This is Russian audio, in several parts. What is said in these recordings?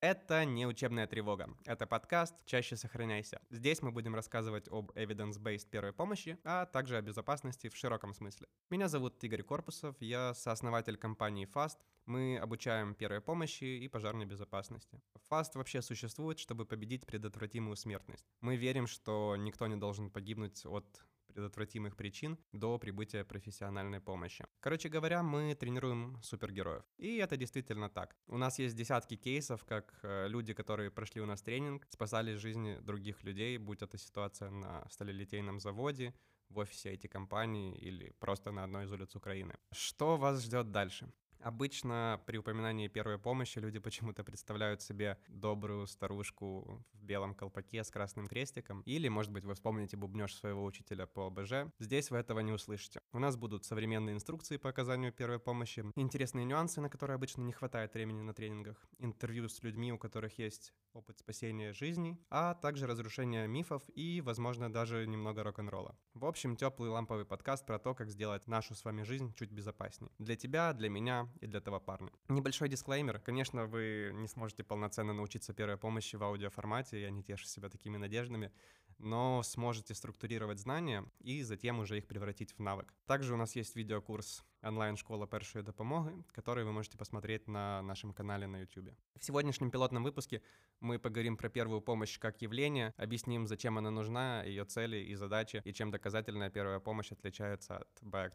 Это не учебная тревога, это подкаст «Чаще сохраняйся». Здесь мы будем рассказывать об evidence-based первой помощи, а также о безопасности в широком смысле. Меня зовут Игорь Корпусов, я сооснователь компании FAST. Мы обучаем первой помощи и пожарной безопасности. FAST вообще существует, чтобы победить предотвратимую смертность. Мы верим, что никто не должен погибнуть от предотвратимых причин до прибытия профессиональной помощи. Короче говоря, мы тренируем супергероев. И это действительно так. У нас есть десятки кейсов, как э, люди, которые прошли у нас тренинг, спасали жизни других людей, будь это ситуация на сталелитейном заводе, в офисе IT-компании или просто на одной из улиц Украины. Что вас ждет дальше? Обычно при упоминании первой помощи люди почему-то представляют себе добрую старушку в белом колпаке с красным крестиком, или, может быть, вы вспомните бубнеж своего учителя по ОБЖ. Здесь вы этого не услышите. У нас будут современные инструкции по оказанию первой помощи, интересные нюансы, на которые обычно не хватает времени на тренингах, интервью с людьми, у которых есть опыт спасения жизни, а также разрушение мифов и, возможно, даже немного рок-н-ролла. В общем, теплый ламповый подкаст про то, как сделать нашу с вами жизнь чуть безопаснее. Для тебя, для меня и для того парня. Небольшой дисклеймер. Конечно, вы не сможете полноценно научиться первой помощи в аудиоформате, я не тешу себя такими надеждами, но сможете структурировать знания и затем уже их превратить в навык. Также у нас есть видеокурс онлайн-школа першої допомоги, который вы можете посмотреть на нашем канале на YouTube. В сегодняшнем пилотном выпуске мы поговорим про первую помощь как явление, объясним, зачем она нужна, ее цели и задачи, и чем доказательная первая помощь отличается от баек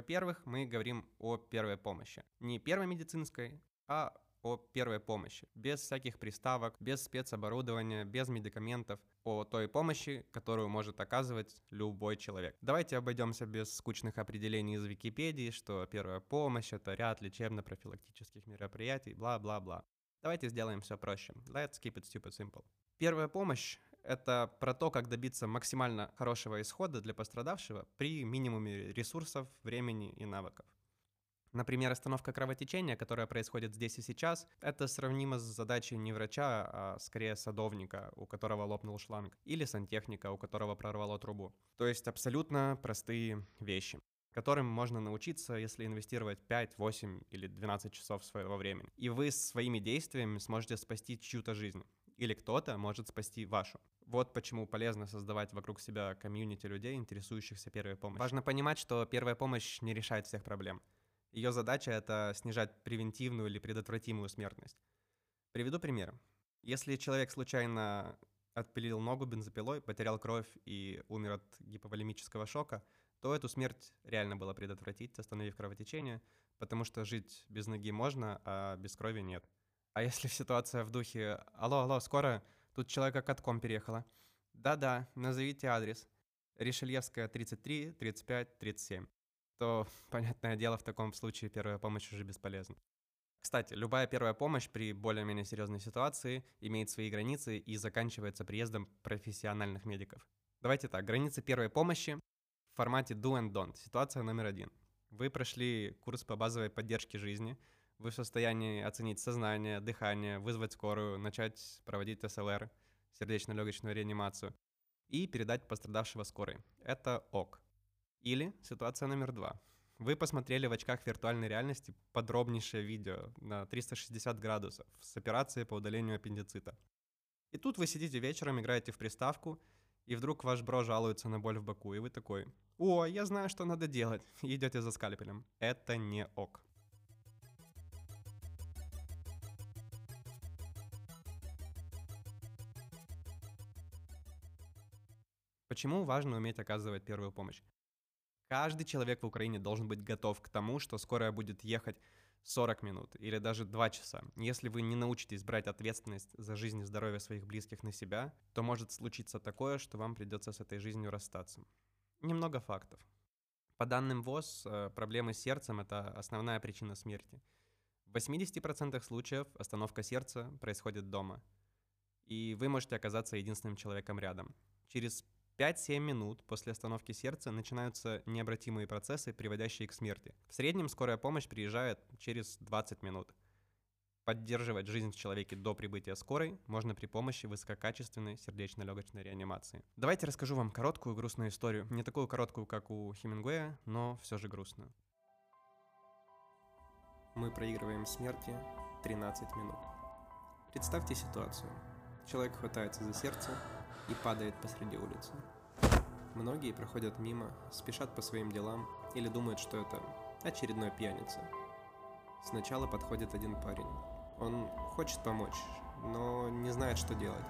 Во-первых, мы говорим о первой помощи. Не первой медицинской, а о первой помощи, без всяких приставок, без спецоборудования, без медикаментов, о той помощи, которую может оказывать любой человек. Давайте обойдемся без скучных определений из Википедии, что первая помощь — это ряд лечебно-профилактических мероприятий, бла-бла-бла. Давайте сделаем все проще. Let's keep it stupid simple. Первая помощь — это про то, как добиться максимально хорошего исхода для пострадавшего при минимуме ресурсов, времени и навыков. Например, остановка кровотечения, которая происходит здесь и сейчас, это сравнимо с задачей не врача, а скорее садовника, у которого лопнул шланг, или сантехника, у которого прорвало трубу. То есть абсолютно простые вещи которым можно научиться, если инвестировать 5, 8 или 12 часов своего времени. И вы своими действиями сможете спасти чью-то жизнь. Или кто-то может спасти вашу. Вот почему полезно создавать вокруг себя комьюнити людей, интересующихся первой помощью. Важно понимать, что первая помощь не решает всех проблем. Ее задача — это снижать превентивную или предотвратимую смертность. Приведу пример. Если человек случайно отпилил ногу бензопилой, потерял кровь и умер от гиповолемического шока, то эту смерть реально было предотвратить, остановив кровотечение, потому что жить без ноги можно, а без крови нет. А если ситуация в духе «Алло, алло, скоро, тут человека катком переехала». «Да-да, назовите адрес». Ришельевская, 33, 35, 37 то, понятное дело, в таком случае первая помощь уже бесполезна. Кстати, любая первая помощь при более-менее серьезной ситуации имеет свои границы и заканчивается приездом профессиональных медиков. Давайте так, границы первой помощи в формате do and don't. Ситуация номер один. Вы прошли курс по базовой поддержке жизни, вы в состоянии оценить сознание, дыхание, вызвать скорую, начать проводить СЛР, сердечно-легочную реанимацию, и передать пострадавшего скорой. Это ок. Или ситуация номер два. Вы посмотрели в очках виртуальной реальности подробнейшее видео на 360 градусов с операцией по удалению аппендицита. И тут вы сидите вечером, играете в приставку, и вдруг ваш бро жалуется на боль в боку, и вы такой, «О, я знаю, что надо делать», идете за скальпелем. Это не ок. Почему важно уметь оказывать первую помощь? Каждый человек в Украине должен быть готов к тому, что скорая будет ехать 40 минут или даже 2 часа. Если вы не научитесь брать ответственность за жизнь и здоровье своих близких на себя, то может случиться такое, что вам придется с этой жизнью расстаться. Немного фактов. По данным ВОЗ, э, проблемы с сердцем – это основная причина смерти. В 80% случаев остановка сердца происходит дома. И вы можете оказаться единственным человеком рядом. Через 5-7 минут после остановки сердца начинаются необратимые процессы, приводящие к смерти. В среднем скорая помощь приезжает через 20 минут. Поддерживать жизнь в человеке до прибытия скорой можно при помощи высококачественной сердечно-легочной реанимации. Давайте расскажу вам короткую грустную историю. Не такую короткую, как у Хемингуэя, но все же грустную. Мы проигрываем смерти 13 минут. Представьте ситуацию. Человек хватается за сердце и падает посреди улицы. Многие проходят мимо, спешат по своим делам или думают, что это очередной пьяница. Сначала подходит один парень. Он хочет помочь, но не знает, что делать.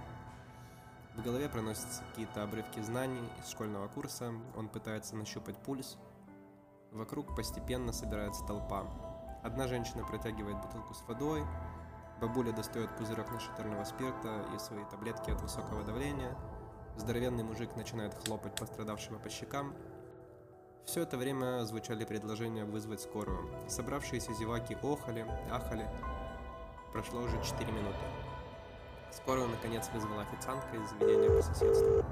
В голове проносятся какие-то обрывки знаний из школьного курса, он пытается нащупать пульс. Вокруг постепенно собирается толпа. Одна женщина протягивает бутылку с водой, бабуля достает пузырек нашатырного спирта и свои таблетки от высокого давления, здоровенный мужик начинает хлопать пострадавшего по щекам. Все это время звучали предложения вызвать скорую. Собравшиеся зеваки охали, ахали, Прошло уже 4 минуты. Скорую, наконец, вызвала официантка из заведения по соседству.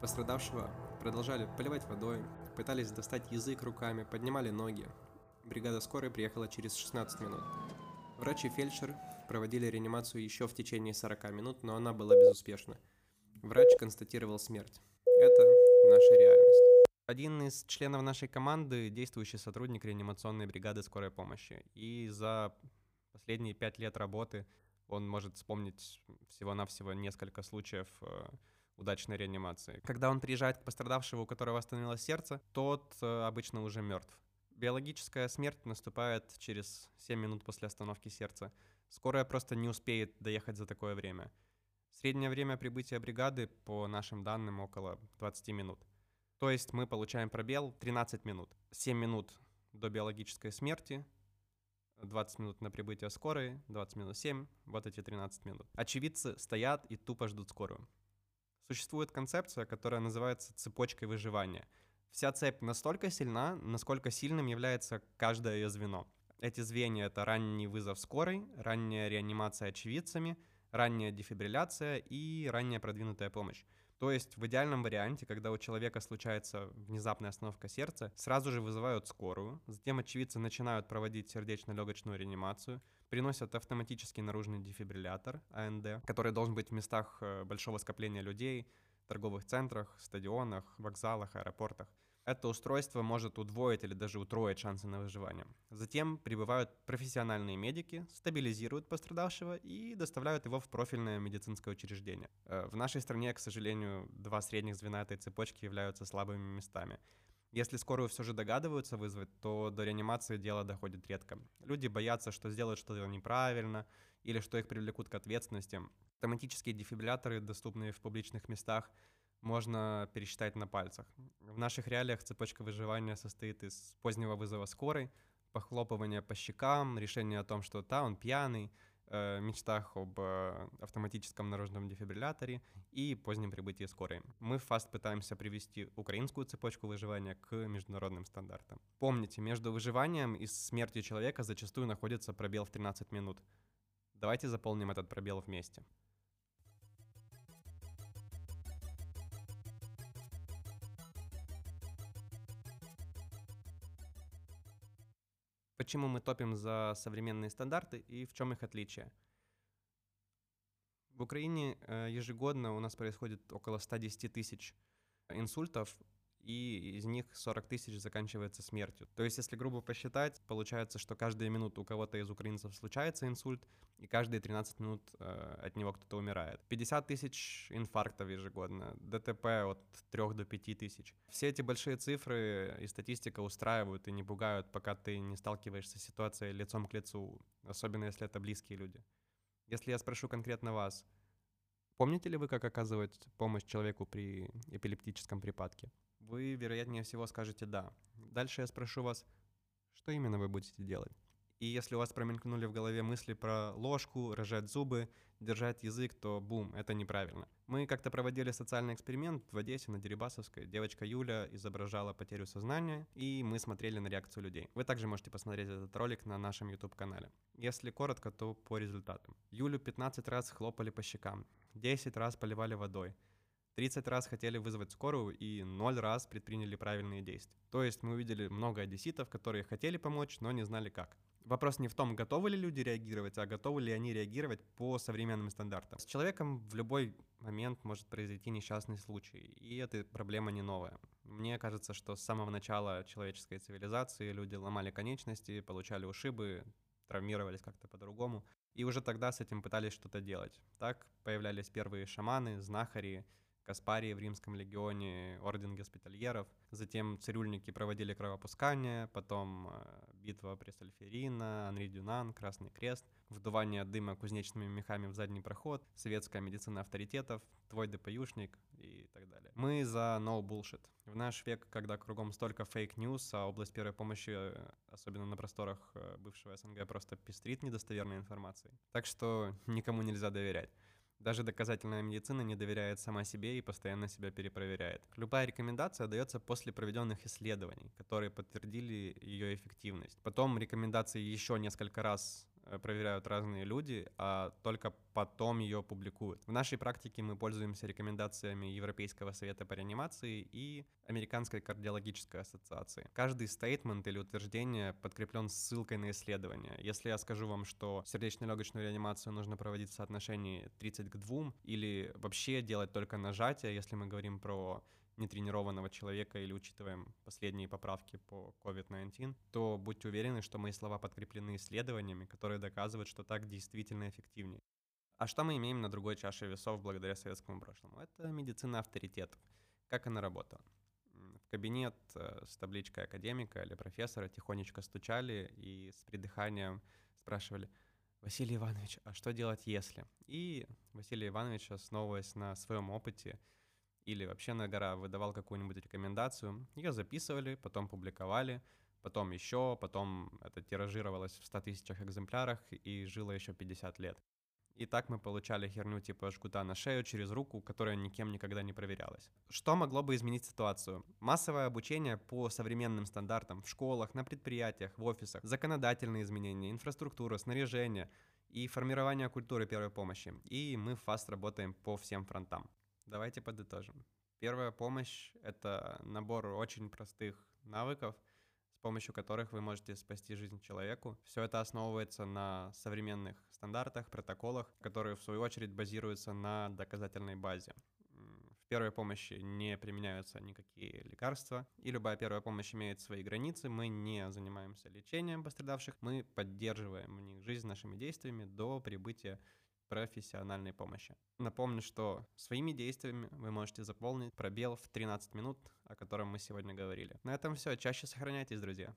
Пострадавшего продолжали поливать водой, пытались достать язык руками, поднимали ноги. Бригада скорой приехала через 16 минут. Врач и фельдшер проводили реанимацию еще в течение 40 минут, но она была безуспешна. Врач констатировал смерть. Это наша реальность. Один из членов нашей команды – действующий сотрудник реанимационной бригады скорой помощи. И за последние пять лет работы он может вспомнить всего-навсего несколько случаев э, удачной реанимации. Когда он приезжает к пострадавшему, у которого остановилось сердце, тот э, обычно уже мертв. Биологическая смерть наступает через 7 минут после остановки сердца. Скорая просто не успеет доехать за такое время. Среднее время прибытия бригады, по нашим данным, около 20 минут. То есть мы получаем пробел 13 минут. 7 минут до биологической смерти, 20 минут на прибытие скорой, 20 минут 7, вот эти 13 минут. Очевидцы стоят и тупо ждут скорую. Существует концепция, которая называется цепочкой выживания. Вся цепь настолько сильна, насколько сильным является каждое ее звено. Эти звенья — это ранний вызов скорой, ранняя реанимация очевидцами, ранняя дефибрилляция и ранняя продвинутая помощь. То есть в идеальном варианте, когда у человека случается внезапная остановка сердца, сразу же вызывают скорую, затем очевидцы начинают проводить сердечно-легочную реанимацию, приносят автоматический наружный дефибриллятор АНД, который должен быть в местах э, большого скопления людей, торговых центрах, стадионах, вокзалах, аэропортах – это устройство может удвоить или даже утроить шансы на выживание. Затем прибывают профессиональные медики, стабилизируют пострадавшего и доставляют его в профильное медицинское учреждение. Э, в нашей стране, к сожалению, два средних звена этой цепочки являются слабыми местами. Если скорую все же догадываются вызвать, то до реанимации дело доходит редко. Люди боятся, что сделают что-то неправильно или что их привлекут к ответственности. Автоматические дефибрилляторы, доступные в публичных местах, можно пересчитать на пальцах. В наших реалиях цепочка выживания состоит из позднего вызова скорой, похлопывания по щекам, решения о том, что да, он пьяный, э, мечтах об э, автоматическом наружном дефибрилляторе и позднем прибытии скорой. Мы в FAST пытаемся привести украинскую цепочку выживания к международным стандартам. Помните, между выживанием и смертью человека зачастую находится пробел в 13 минут. Давайте заполним этот пробел вместе. Почему мы топим за современные стандарты и в чем их отличие? В Украине э, ежегодно у нас происходит около 110 тысяч инсультов, и из них 40 тысяч заканчивается смертью. То есть, если грубо посчитать, получается, что каждые минуты у кого-то из украинцев случается инсульт, и каждые 13 минут э, от него кто-то умирает. 50 тысяч инфарктов ежегодно, ДТП от 3 до 5 тысяч. Все эти большие цифры и статистика устраивают и не пугают, пока ты не сталкиваешься с ситуацией лицом к лицу, особенно если это близкие люди. Если я спрошу конкретно вас, помните ли вы, как оказывать помощь человеку при эпилептическом припадке? Вы, вероятнее всего, скажете «да». Дальше я спрошу вас, что именно вы будете делать. И если у вас промелькнули в голове мысли про ложку, рожать зубы, держать язык, то бум, это неправильно. Мы как-то проводили социальный эксперимент в Одессе на Дерибасовской. Девочка Юля изображала потерю сознания, и мы смотрели на реакцию людей. Вы также можете посмотреть этот ролик на нашем YouTube-канале. Если коротко, то по результатам. Юлю 15 раз хлопали по щекам, 10 раз поливали водой, 30 раз хотели вызвать скорую и 0 раз предприняли правильные действия. То есть мы увидели много одесситов, которые хотели помочь, но не знали как. Вопрос не в том, готовы ли люди реагировать, а готовы ли они реагировать по современным стандартам. С человеком в любой момент может произойти несчастный случай, и эта проблема не новая. Мне кажется, что с самого начала человеческой цивилизации люди ломали конечности, получали ушибы, травмировались как-то по-другому, и уже тогда с этим пытались что-то делать. Так появлялись первые шаманы, знахари, Каспарии в Римском легионе, орден госпитальеров. Затем цирюльники проводили кровопускание, потом э, битва при Сальферина, Анри Дюнан, Красный Крест, вдувание дыма кузнечными мехами в задний проход, советская медицина авторитетов, твой ДПЮшник и так далее. Мы за no bullshit. В наш век, когда кругом столько fake news, а область первой помощи, э, особенно на просторах э, бывшего СНГ, просто пестрит недостоверной информацией. Так что никому нельзя доверять. Даже доказательная медицина не доверяет сама себе и постоянно себя перепроверяет. Любая рекомендация дается после проведенных исследований, которые подтвердили ее эффективность. Потом рекомендации еще несколько раз проверяют разные люди, а только потом ее публикуют. В нашей практике мы пользуемся рекомендациями Европейского совета по реанимации и Американской кардиологической ассоциации. Каждый стейтмент или утверждение подкреплен ссылкой на исследование. Если я скажу вам, что сердечно-легочную реанимацию нужно проводить в соотношении 30 к 2 или вообще делать только нажатие, если мы говорим про нетренированного человека или учитываем последние поправки по COVID-19, то будьте уверены, что мои слова подкреплены исследованиями, которые доказывают, что так действительно эффективнее. А что мы имеем на другой чаше весов благодаря советскому прошлому? Это медицина авторитетов. Как она работала? В кабинет э, с табличкой академика или профессора тихонечко стучали и с придыханием спрашивали, Василий Иванович, а что делать если? И Василий Иванович, основываясь на своем опыте, или вообще на гора выдавал какую-нибудь рекомендацию, ее записывали, потом публиковали, потом еще, потом это тиражировалось в 100 тысячах экземплярах и жило еще 50 лет. И так мы получали херню типа жгута на шею через руку, которая никем никогда не проверялась. Что могло бы изменить ситуацию? Массовое обучение по современным стандартам в школах, на предприятиях, в офисах, законодательные изменения, инфраструктура, снаряжение и формирование культуры первой помощи. И мы FAST работаем по всем фронтам. Давайте подытожим. Первая помощь — это набор очень простых навыков, с помощью которых вы можете спасти жизнь человеку. Все это основывается на современных стандартах, протоколах, которые в свою очередь базируются на доказательной базе. В первой помощи не применяются никакие лекарства, и любая первая помощь имеет свои границы. Мы не занимаемся лечением пострадавших, мы поддерживаем в них жизнь нашими действиями до прибытия профессиональной помощи. Напомню, что своими действиями вы можете заполнить пробел в 13 минут, о котором мы сегодня говорили. На этом все. Чаще сохраняйтесь, друзья.